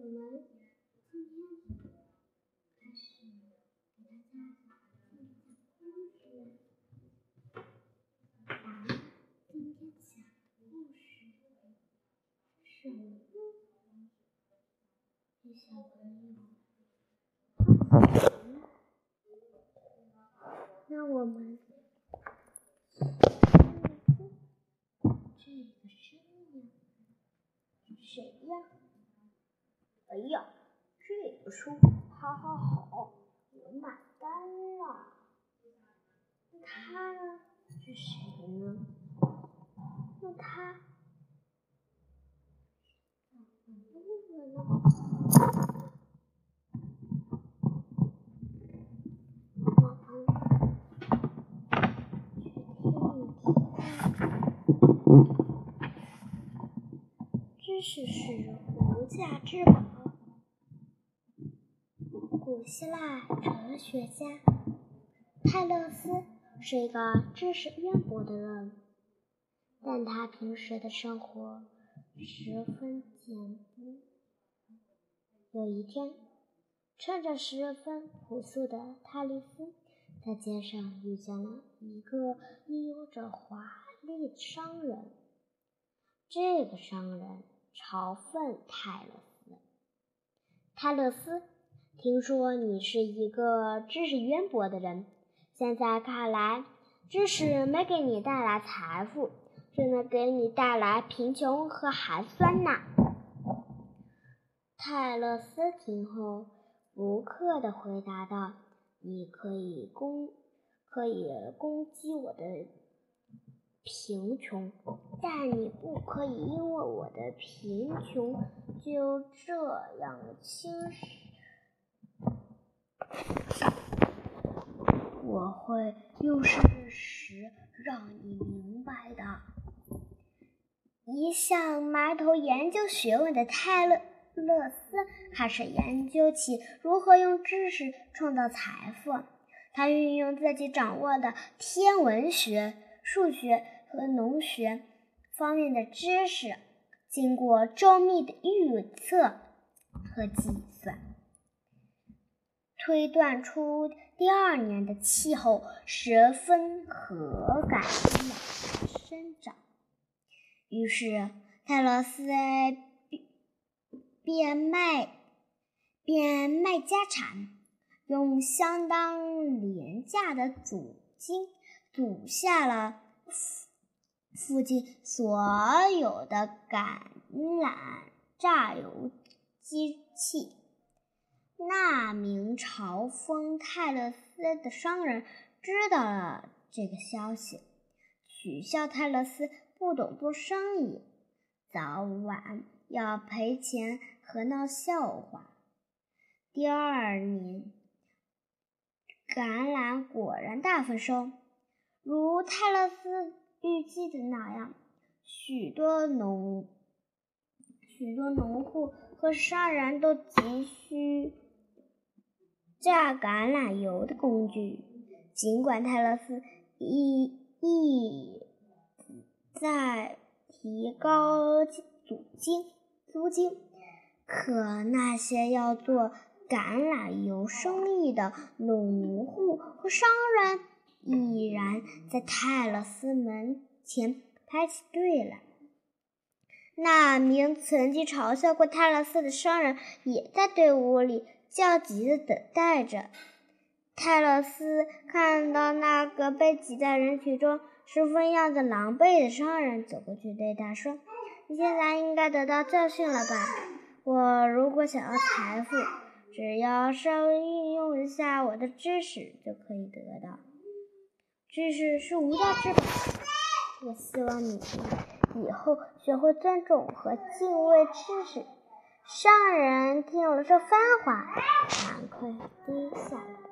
我们今天开始给大家讲一讲故事。咱们今天讲的故事是什么呢？给小朋友。那我们这个声音谁呀？哎呀，这个书好好好，我买单了。那他呢？是谁呢？那他怎么弄了呢？知识是无价之宝。古希腊哲学家泰勒斯是一个知识渊博的人，但他平时的生活十分简朴。有一天，穿着十分朴素的泰勒斯在街上遇见了一个有着华丽的商人。这个商人嘲讽泰勒斯：“泰勒斯。”听说你是一个知识渊博的人，现在看来，知识没给你带来财富，只能给你带来贫穷和寒酸呐。泰勒斯听后，不刻地回答道：“你可以攻，可以攻击我的贫穷，但你不可以因为我的贫穷就这样轻视。”我会用事实让你明白的。一向埋头研究学问的泰勒勒斯开始研究起如何用知识创造财富。他运用自己掌握的天文学、数学和农学方面的知识，经过周密的预测和计算。推断出第二年的气候十分和感生长，于是泰勒斯变卖变卖家产，用相当廉价的租金租下了附近所有的橄榄榨油机器。那名嘲讽泰勒斯的商人知道了这个消息，取笑泰勒斯不懂做生意，早晚要赔钱和闹笑话。第二年，橄榄果然大丰收，如泰勒斯预计的那样，许多农许多农户和商人都急需。榨橄榄油的工具，尽管泰勒斯一一在提高租金租金，可那些要做橄榄油生意的农户和商人依然在泰勒斯门前排起队来。那名曾经嘲笑过泰勒斯的商人也在队伍里。焦急地等待着。泰勒斯看到那个被挤在人群中、十分样子狼狈的商人，走过去对他说：“你现在应该得到教训了吧？我如果想要财富，只要稍微运用一下我的知识就可以得到。知识是无价之宝。我希望你以后学会尊重和敬畏知识。”商人听了这番话，惭愧低下了。